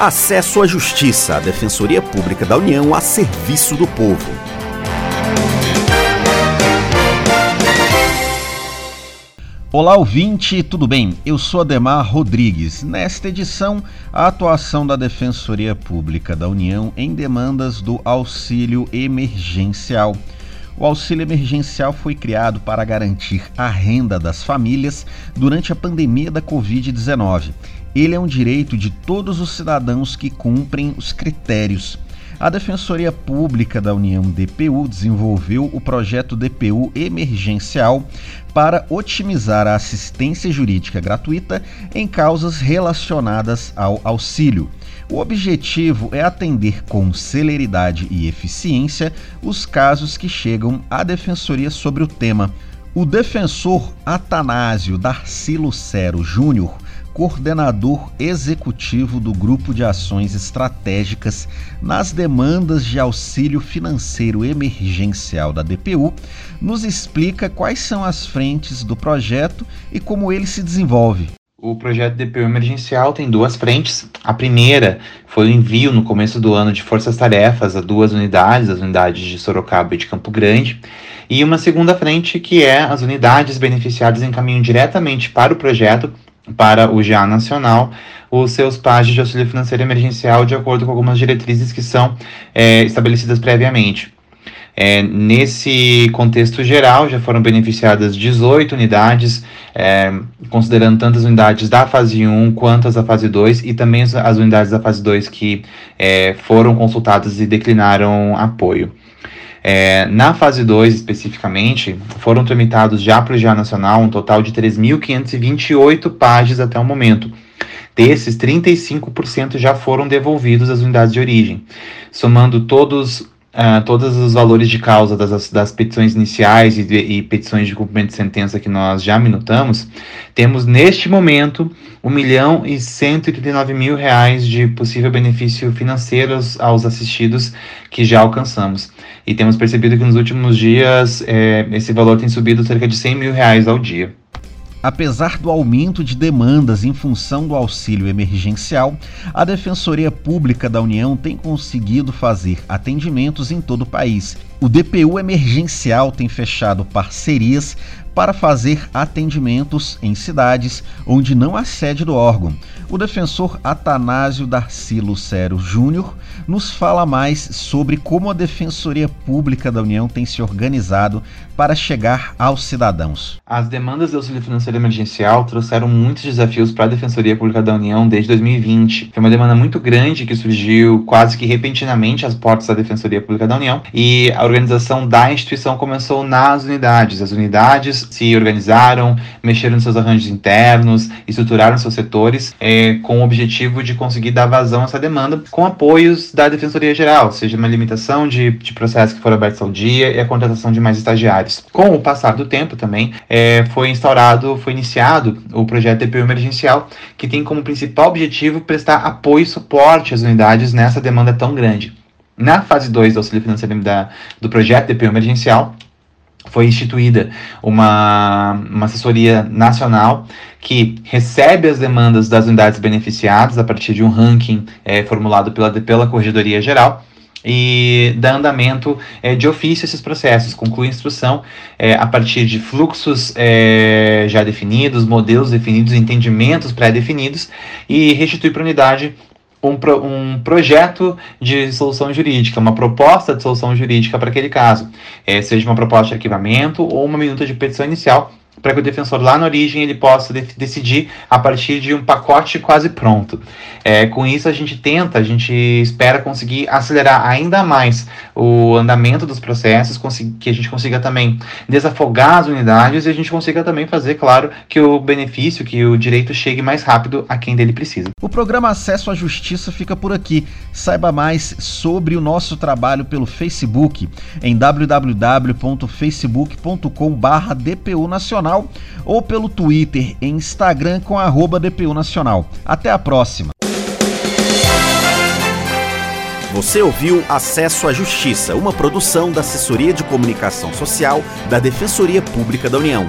Acesso à Justiça, a Defensoria Pública da União a serviço do povo. Olá, ouvinte, tudo bem? Eu sou Ademar Rodrigues. Nesta edição, a atuação da Defensoria Pública da União em demandas do auxílio emergencial. O auxílio emergencial foi criado para garantir a renda das famílias durante a pandemia da Covid-19. Ele é um direito de todos os cidadãos que cumprem os critérios. A Defensoria Pública da União DPU desenvolveu o projeto DPU emergencial para otimizar a assistência jurídica gratuita em causas relacionadas ao auxílio. O objetivo é atender com celeridade e eficiência os casos que chegam à defensoria sobre o tema. O defensor Atanásio Darcy Lucero Júnior, coordenador executivo do Grupo de Ações Estratégicas nas demandas de auxílio financeiro emergencial da DPU, nos explica quais são as frentes do projeto e como ele se desenvolve. O projeto DPU emergencial tem duas frentes. A primeira foi o envio no começo do ano de forças-tarefas a duas unidades, as unidades de Sorocaba e de Campo Grande. E uma segunda frente que é as unidades beneficiadas encaminham diretamente para o projeto, para o GA Nacional, os seus páginas de auxílio financeiro emergencial de acordo com algumas diretrizes que são é, estabelecidas previamente. É, nesse contexto geral, já foram beneficiadas 18 unidades, é, considerando tantas unidades da fase 1 quanto as da fase 2, e também as unidades da fase 2 que é, foram consultadas e declinaram apoio. É, na fase 2, especificamente, foram tramitados já para o GA Nacional um total de 3.528 páginas até o momento. Desses, 35% já foram devolvidos às unidades de origem. Somando todos uh, todos os valores de causa das, das petições iniciais e, e, petições de cumprimento de sentença que nós já minutamos, temos neste momento 1 milhão e 139 mil reais de possível benefício financeiro aos, aos assistidos que já alcançamos. E temos percebido que nos últimos dias é, esse valor tem subido cerca de 100 mil reais ao dia. Apesar do aumento de demandas em função do auxílio emergencial, a Defensoria Pública da União tem conseguido fazer atendimentos em todo o país. O DPU emergencial tem fechado parcerias para fazer atendimentos em cidades onde não há sede do órgão. O defensor Atanásio Darcy Lucero Júnior nos fala mais sobre como a Defensoria Pública da União tem se organizado para chegar aos cidadãos. As demandas do auxílio financeiro emergencial trouxeram muitos desafios para a Defensoria Pública da União desde 2020. Foi uma demanda muito grande que surgiu quase que repentinamente às portas da Defensoria Pública da União e a organização da instituição começou nas unidades. As unidades se organizaram, mexeram nos seus arranjos internos, estruturaram seus setores é, com o objetivo de conseguir dar vazão a essa demanda com apoios da Defensoria Geral, seja uma limitação de, de processos que foram abertos ao dia e a contratação de mais estagiários. Com o passar do tempo também, é, foi instaurado, foi iniciado o projeto DPU emergencial, que tem como principal objetivo prestar apoio e suporte às unidades nessa demanda tão grande. Na fase 2 do auxílio financeiro da, do projeto DPU emergencial, foi instituída uma, uma assessoria nacional que recebe as demandas das unidades beneficiadas a partir de um ranking é, formulado pela, pela Corregedoria Geral e dá andamento é, de ofício a esses processos, conclui a instrução é, a partir de fluxos é, já definidos, modelos definidos, entendimentos pré-definidos e restitui para a unidade um, um projeto de solução jurídica, uma proposta de solução jurídica para aquele caso, é, seja uma proposta de arquivamento ou uma minuta de petição inicial para que o defensor lá na origem ele possa de decidir a partir de um pacote quase pronto. É, com isso a gente tenta, a gente espera conseguir acelerar ainda mais o andamento dos processos, que a gente consiga também desafogar as unidades e a gente consiga também fazer, claro, que o benefício, que o direito chegue mais rápido a quem dele precisa. O programa Acesso à Justiça fica por aqui. Saiba mais sobre o nosso trabalho pelo Facebook em www.facebook.com/dpu nacional Nacional ou pelo Twitter e Instagram com arroba DPU Nacional. Até a próxima! Você ouviu Acesso à Justiça, uma produção da Assessoria de Comunicação Social da Defensoria Pública da União.